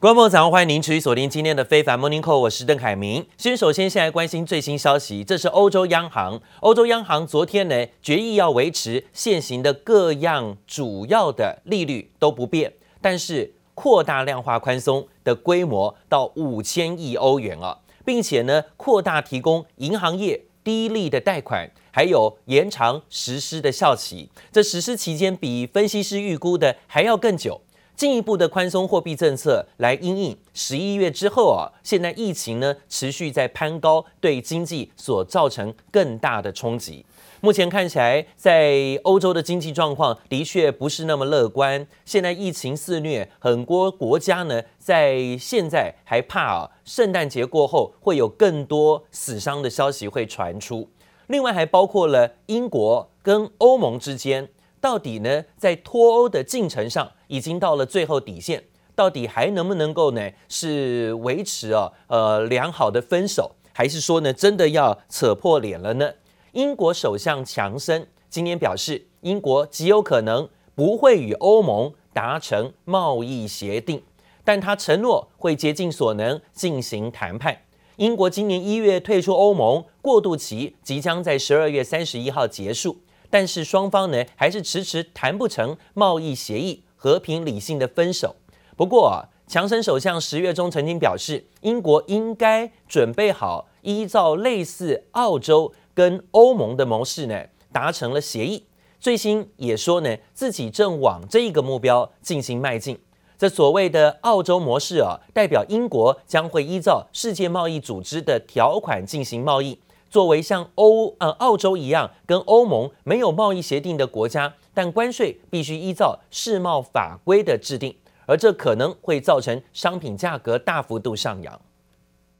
观众朋友早上欢迎您持续锁定今天的非凡 Morning Call，我是邓凯明。先首先先来关心最新消息，这是欧洲央行，欧洲央行昨天呢决议要维持现行的各样主要的利率都不变，但是扩大量化宽松的规模到五千亿欧元啊，并且呢扩大提供银行业低利的贷款，还有延长实施的效期，这实施期间比分析师预估的还要更久。进一步的宽松货币政策来因应十一月之后啊，现在疫情呢持续在攀高，对经济所造成更大的冲击。目前看起来，在欧洲的经济状况的确不是那么乐观。现在疫情肆虐，很多国家呢在现在还怕啊，圣诞节过后会有更多死伤的消息会传出。另外还包括了英国跟欧盟之间。到底呢，在脱欧的进程上已经到了最后底线，到底还能不能够呢？是维持啊呃良好的分手，还是说呢真的要扯破脸了呢？英国首相强森今天表示，英国极有可能不会与欧盟达成贸易协定，但他承诺会竭尽所能进行谈判。英国今年一月退出欧盟，过渡期即将在十二月三十一号结束。但是双方呢，还是迟迟谈不成贸易协议，和平理性的分手。不过啊，强生首相十月中曾经表示，英国应该准备好依照类似澳洲跟欧盟的模式呢，达成了协议。最新也说呢，自己正往这一个目标进行迈进。这所谓的澳洲模式啊，代表英国将会依照世界贸易组织的条款进行贸易。作为像欧呃澳洲一样跟欧盟没有贸易协定的国家，但关税必须依照世贸法规的制定，而这可能会造成商品价格大幅度上扬。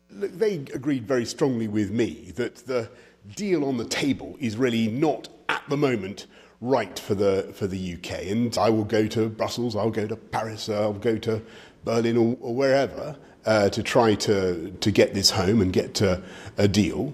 They agreed very strongly with me that the deal on the table is really not at the moment right for the for the UK. And I will go to Brussels, I'll go to Paris, I'll go to Berlin or, or wherever uh, to try to to get this home and get to a deal.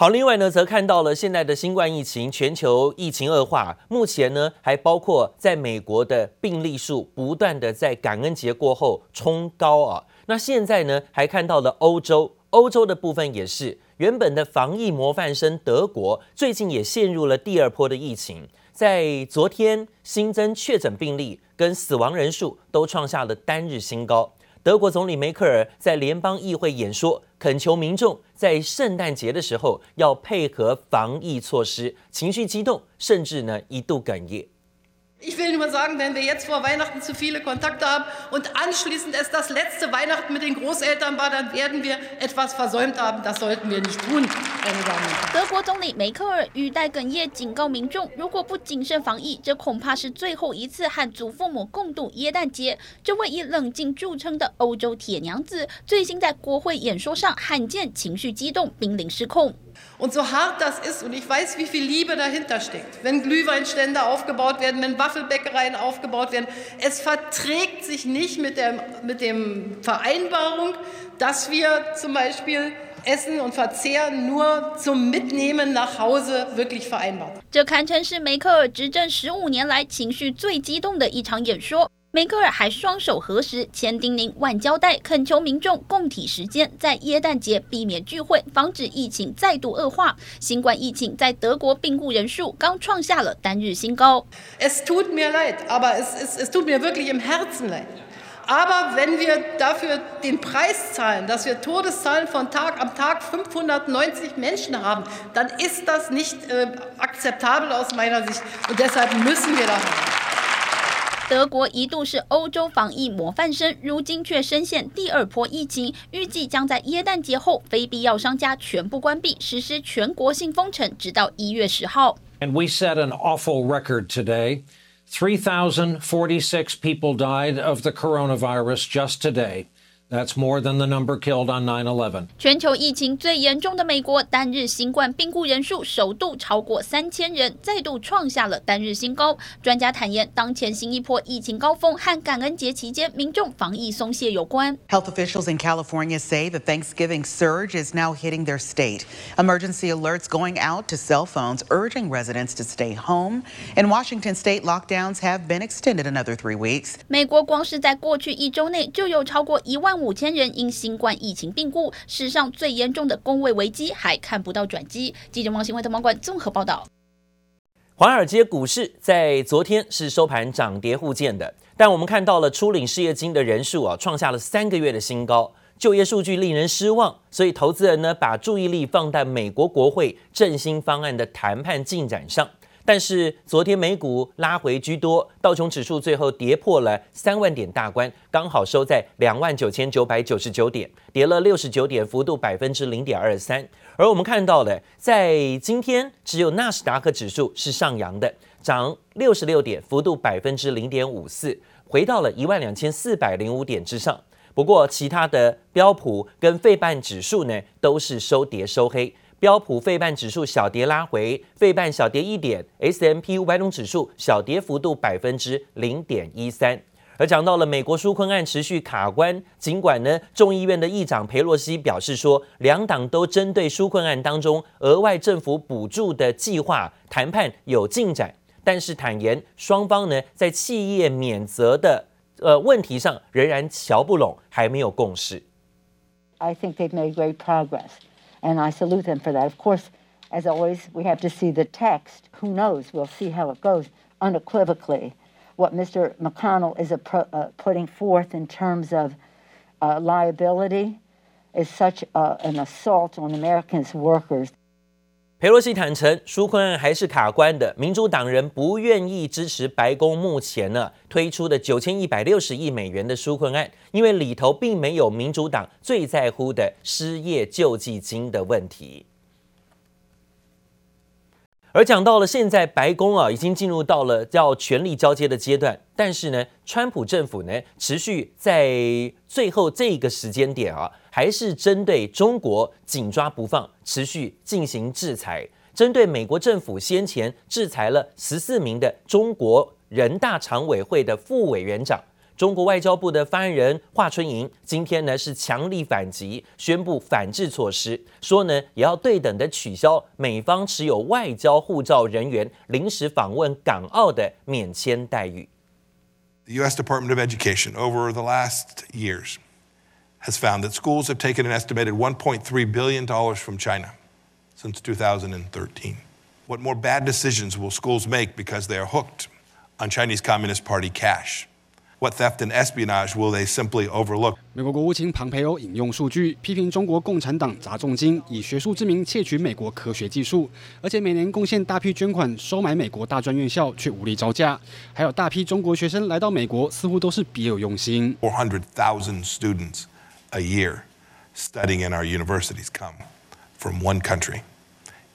好，另外呢，则看到了现在的新冠疫情，全球疫情恶化，目前呢，还包括在美国的病例数不断的在感恩节过后冲高啊。那现在呢，还看到了欧洲，欧洲的部分也是原本的防疫模范生德国，最近也陷入了第二波的疫情，在昨天新增确诊病例跟死亡人数都创下了单日新高。德国总理梅克尔在联邦议会演说，恳求民众在圣诞节的时候要配合防疫措施，情绪激动，甚至呢一度哽咽。德国总理梅克尔语带哽咽，警告民众，如果不谨慎防疫，这恐怕是最后一次和祖父母共度耶诞节。这位以冷静著称的欧洲铁娘子，最新在国会演说上罕见情绪激动，濒临失控。Und so hart das ist, und ich weiß, wie viel Liebe dahinter steckt, wenn Glühweinstände aufgebaut werden, wenn Waffelbäckereien aufgebaut werden, es verträgt sich nicht mit der mit dem Vereinbarung, dass wir zum Beispiel Essen und Verzehr nur zum Mitnehmen nach Hause wirklich vereinbart。这堪称是梅克尔执政十五年来情绪最激动的一场演说。 梅克尔还双手合十，千叮咛万交代，恳求民众共体时艰，在耶诞节避免聚会，防止疫情再度恶化。新冠疫情在德国病故人数刚创下了单日新高。Es tut mir leid, aber es, es, es tut mir wirklich im Herzen leid. Aber wenn wir dafür den Preis zahlen, dass wir Todeszahlen von Tag am Tag 590 Menschen haben, dann ist das nicht äh, akzeptabel aus meiner Sicht. Und deshalb müssen wir da. 德国一度是欧洲防疫模范生，如今却深陷第二波疫情，预计将在耶诞节后非必要商家全部关闭，实施全国性封城，直到一月十号。And we set an awful record today. Three thousand forty-six people died of the coronavirus just today. That's more than the number killed on 9/11. 全球疫情最严重的美国，单日新冠病故人数首度超过三千人，再度创下了单日新高。专家坦言，当前新一波疫情高峰和感恩节期间民众防疫松懈有关。Health officials in California say the Thanksgiving surge is now hitting their state. Emergency alerts going out to cell phones urging residents to stay home. In Washington state, lockdowns have been extended another three weeks. 美国光是在过去一周内就有超过一万 五千人因新冠疫情病故，史上最严重的工位危机还看不到转机。记者王新伟的网管综合报道。华尔街股市在昨天是收盘涨跌互见的，但我们看到了初领失业金的人数啊，创下了三个月的新高，就业数据令人失望，所以投资人呢把注意力放在美国国会振兴方案的谈判进展上。但是昨天美股拉回居多，道琼指数最后跌破了三万点大关，刚好收在两万九千九百九十九点，跌了六十九点，幅度百分之零点二三。而我们看到的，在今天只有纳斯达克指数是上扬的，涨六十六点，幅度百分之零点五四，回到了一万两千四百零五点之上。不过其他的标普跟费半指数呢，都是收跌收黑。标普费半指数小跌拉回，费半小跌一点 S M P 五百种指数小跌幅度百分之零点一三。而讲到了美国纾困案持续卡关，尽管呢众议院的议长佩洛西表示说，两党都针对纾困案当中额外政府补助的计划谈判有进展，但是坦言双方呢在企业免责的呃问题上仍然瞧不拢，还没有共识。I think they've made great progress. And I salute them for that. Of course, as always, we have to see the text. Who knows? We'll see how it goes. Unequivocally, what Mr. McConnell is uh, putting forth in terms of uh, liability is such uh, an assault on Americans' workers. 裴洛西坦承，纾困案还是卡关的。民主党人不愿意支持白宫目前呢推出的九千一百六十亿美元的纾困案，因为里头并没有民主党最在乎的失业救济金的问题。而讲到了现在，白宫啊已经进入到了要权力交接的阶段，但是呢，川普政府呢持续在最后这个时间点啊。还是针对中国紧抓不放，持续进行制裁。针对美国政府先前制裁了十四名的中国人大常委会的副委员长，中国外交部的发言人华春莹今天呢是强力反击，宣布反制措施，说呢也要对等的取消美方持有外交护照人员临时访问港澳的免签待遇。The U.S. Department of Education over the last years. has found that schools have taken an estimated $1.3 billion from China since 2013. What more bad decisions will schools make because they are hooked on Chinese Communist Party cash? What theft and espionage will they simply overlook? 美国国务卿庞培欧引用数据批评中国共产党砸重金以学术之名窃取美国科学技术，而且每年贡献大批捐款收买美国大专院校却无力招架，还有大批中国学生来到美国似乎都是别有用心。400,000 students a year studying in our universities come from one country.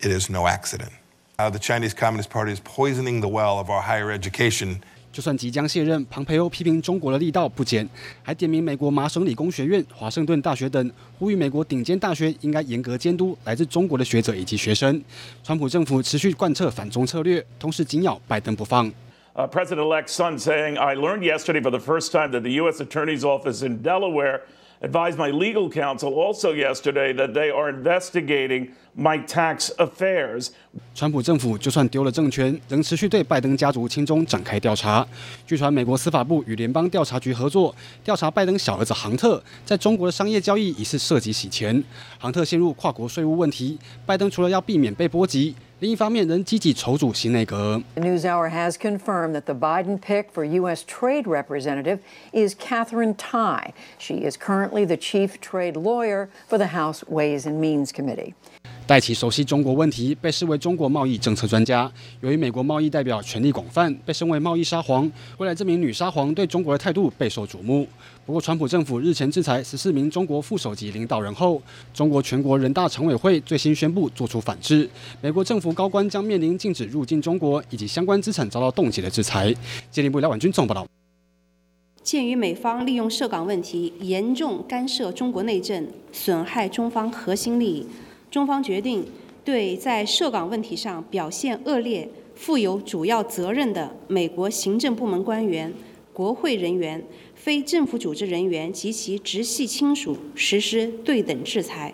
It is no accident. Uh, the Chinese Communist Party is poisoning the well of our higher education. 就算即将卸任，庞培欧批评中国的力道不减，还点名美国麻省理工学院、华盛顿大学等，呼吁美国顶尖大学应该严格监督来自中国的学者以及学生。川普政府持续贯彻反中策略，同时紧咬拜登不放。Uh, President-elect Son saying, "I learned yesterday for the first time that the U.S. Attorney's Office in Delaware." advised my legal counsel also yesterday that they are investigating my tax affairs. 川普政府就算丢了政权，仍持续对拜登家族亲中展开调查。据传，美国司法部与联邦调查局合作调查拜登小儿子杭特在中国的商业交易疑似涉及洗钱。杭特陷入跨国税务问题，拜登除了要避免被波及。另一方面，仍积极筹组新内阁。The NewsHour has confirmed that the Biden pick for U.S. Trade Representative is Katherine Tai. She is currently the chief trade lawyer for the House Ways and Means Committee. 戴奇熟悉中国问题，被视为中国贸易政策专家。由于美国贸易代表权力广泛，被称为贸易沙皇。未来这名女沙皇对中国的态度备受瞩目。不过，川普政府日前制裁十四名中国副首级领导人后，中国全国人大常委会最新宣布做出反制。美国政府高官将面临禁止入境中国以及相关资产遭到冻结的制裁。接连部廖婉君总报道。鉴于美方利用涉港问题严重干涉中国内政，损害中方核心利益，中方决定对在涉港问题上表现恶劣、负有主要责任的美国行政部门官员、国会人员、非政府组织人员及其直系亲属实施对等制裁。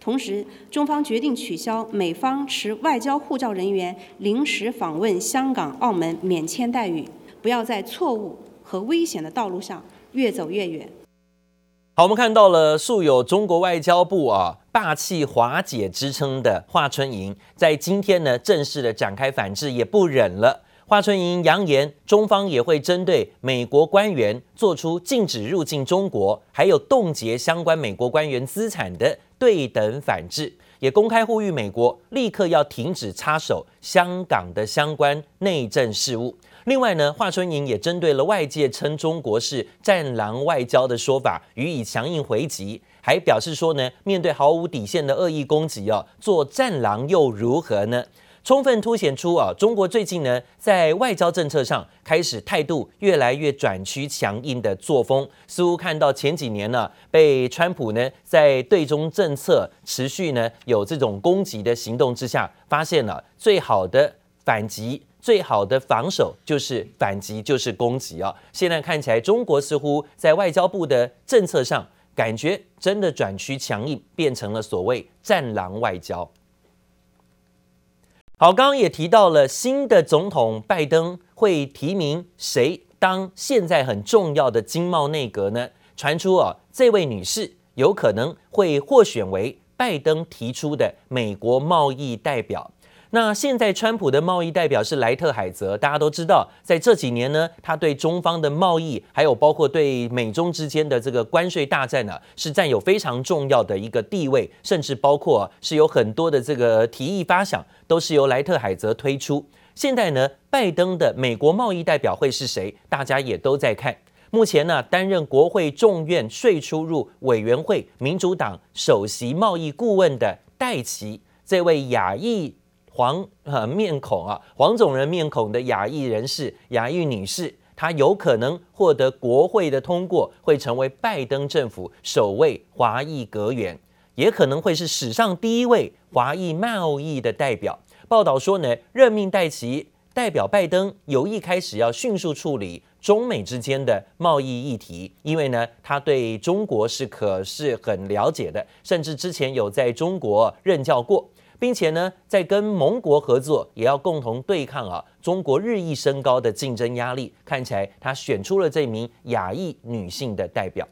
同时，中方决定取消美方持外交护照人员临时访问香港、澳门免签待遇，不要在错误和危险的道路上越走越远。好，我们看到了素有中国外交部啊霸气华姐之称的华春莹，在今天呢正式的展开反制，也不忍了。华春莹扬言，中方也会针对美国官员做出禁止入境中国，还有冻结相关美国官员资产的对等反制，也公开呼吁美国立刻要停止插手香港的相关内政事务。另外呢，华春莹也针对了外界称中国是“战狼外交”的说法，予以强硬回击，还表示说呢，面对毫无底线的恶意攻击哦，做战狼又如何呢？充分凸显出啊，中国最近呢，在外交政策上开始态度越来越转趋强硬的作风，似乎看到前几年呢，被川普呢在对中政策持续呢有这种攻击的行动之下，发现了最好的反击、最好的防守就是反击，就是攻击啊。现在看起来，中国似乎在外交部的政策上，感觉真的转趋强硬，变成了所谓战狼外交。好，刚刚也提到了新的总统拜登会提名谁当现在很重要的经贸内阁呢？传出啊，这位女士有可能会获选为拜登提出的美国贸易代表。那现在川普的贸易代表是莱特海泽，大家都知道，在这几年呢，他对中方的贸易，还有包括对美中之间的这个关税大战呢、是占有非常重要的一个地位，甚至包括、是有很多的这个提议发想，都是由莱特海泽推出。现在呢，拜登的美国贸易代表会是谁？大家也都在看。目前呢，担任国会众院税出入委员会民主党首席贸易顾问的戴琪，这位亚裔。黄呃面孔啊，黄种人面孔的亚裔人士，亚裔女士，她有可能获得国会的通过，会成为拜登政府首位华裔阁员，也可能会是史上第一位华裔贸易的代表。报道说呢，任命戴奇代表拜登，有意开始要迅速处理中美之间的贸易议题，因为呢，他对中国是可是很了解的，甚至之前有在中国任教过。并且呢，在跟盟国合作，也要共同对抗啊中国日益升高的竞争压力。看起来他选出了这名亚裔女性的代表。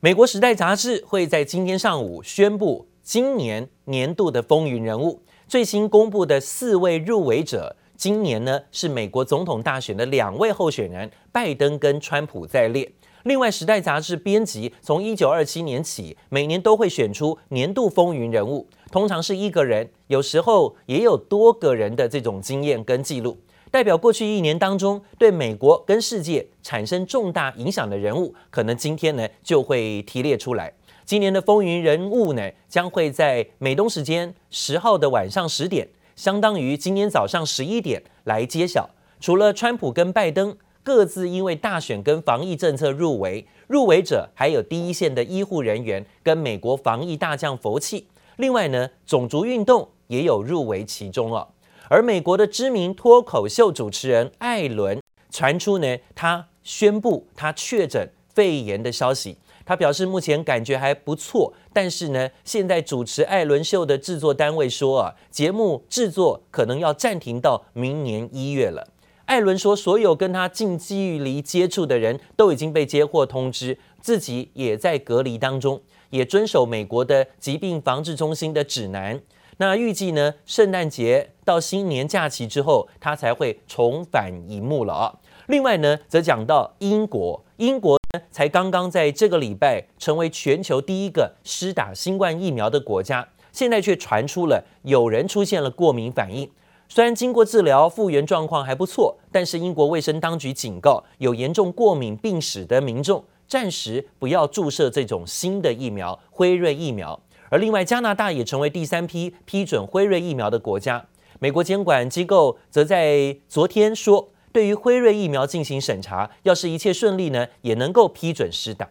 美国《时代》杂志会在今天上午宣布今年年度的风云人物，最新公布的四位入围者，今年呢是美国总统大选的两位候选人，拜登跟川普在列。另外，《时代》杂志编辑从一九二七年起，每年都会选出年度风云人物，通常是一个人，有时候也有多个人的这种经验跟记录，代表过去一年当中对美国跟世界产生重大影响的人物，可能今天呢就会提列出来。今年的风云人物呢，将会在美东时间十号的晚上十点，相当于今天早上十一点来揭晓。除了川普跟拜登。各自因为大选跟防疫政策入围，入围者还有第一线的医护人员跟美国防疫大将佛奇。另外呢，种族运动也有入围其中哦。而美国的知名脱口秀主持人艾伦传出呢，他宣布他确诊肺炎的消息。他表示目前感觉还不错，但是呢，现在主持艾伦秀的制作单位说啊，节目制作可能要暂停到明年一月了。艾伦说，所有跟他近距离接触的人都已经被接获通知，自己也在隔离当中，也遵守美国的疾病防治中心的指南。那预计呢，圣诞节到新年假期之后，他才会重返荧幕了啊。另外呢，则讲到英国，英国呢才刚刚在这个礼拜成为全球第一个施打新冠疫苗的国家，现在却传出了有人出现了过敏反应。虽然经过治疗复原状况还不错，但是英国卫生当局警告，有严重过敏病史的民众暂时不要注射这种新的疫苗——辉瑞疫苗。而另外，加拿大也成为第三批批准辉瑞疫苗的国家。美国监管机构则在昨天说，对于辉瑞疫苗进行审查，要是一切顺利呢，也能够批准施打。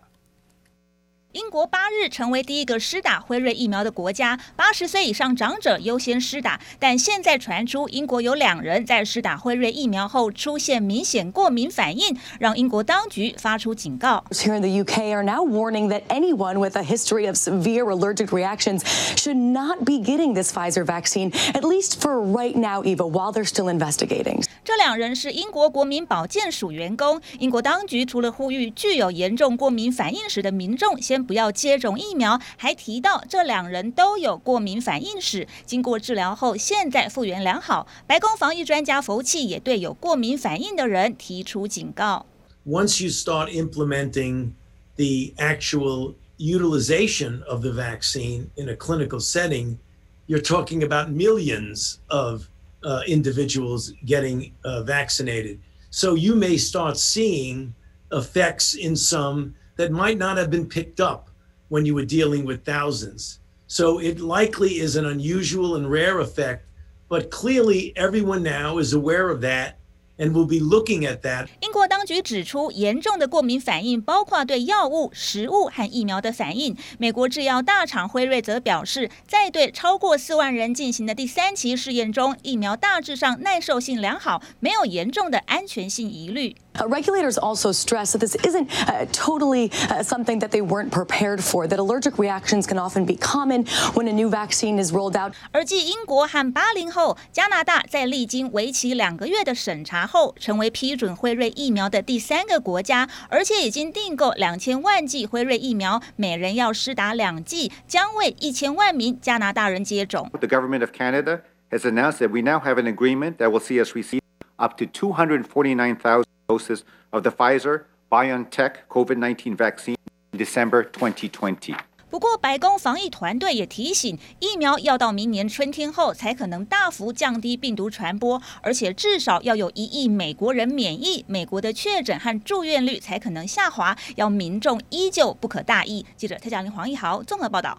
英国八日成为第一个施打辉瑞疫苗的国家，八十岁以上长者优先施打。但现在传出英国有两人在施打辉瑞疫苗后出现明显过敏反应，让英国当局发出警告。Here in the UK are now warning that anyone with a history of severe allergic reactions should not be getting this Pfizer vaccine, at least for right now, Eva, while they're still investigating. 这两人是英国国民保健署员工。英国当局除了呼吁具有严重过敏反应史的民众先不要接种疫苗，还提到这两人都有过敏反应史，经过治疗后现在复原良好。白宫防疫专家福奇也对有过敏反应的人提出警告：Once you start implementing the actual utilization of the vaccine in a clinical setting, you're talking about millions of uh, individuals getting uh, vaccinated. So you may start seeing effects in some that might not have been picked up when you were dealing with thousands. So it likely is an unusual and rare effect, but clearly everyone now is aware of that and we'll be looking at that. 英国当局指出，严重的过敏反应包括对药物、食物和疫苗的反应。美国制药大厂辉瑞则表示，在对超过四万人进行的第三期试验中，疫苗大致上耐受性良好，没有严重的安全性疑虑。Uh, regulators also stress that this isn't uh, totally uh, something that they weren't prepared for, that allergic reactions can often be common when a new vaccine is rolled out. 而继英国和八零后，加拿大在历经为期两个月的审查后，成为批准辉瑞疫苗的第三个国家，而且已经订购两千万剂辉瑞疫苗，每人要施打两剂，将为一千万名加拿大人接种。The government of Canada has announced that we now have an agreement that will see us receive up to 249,000 doses of the Pfizer BioNTech COVID-19 vaccine in December 2020。不过，白宫防疫团队也提醒，疫苗要到明年春天后才可能大幅降低病毒传播，而且至少要有一亿美国人免疫，美国的确诊和住院率才可能下滑。要民众依旧不可大意。记者蔡嘉玲、黄奕豪综合报道。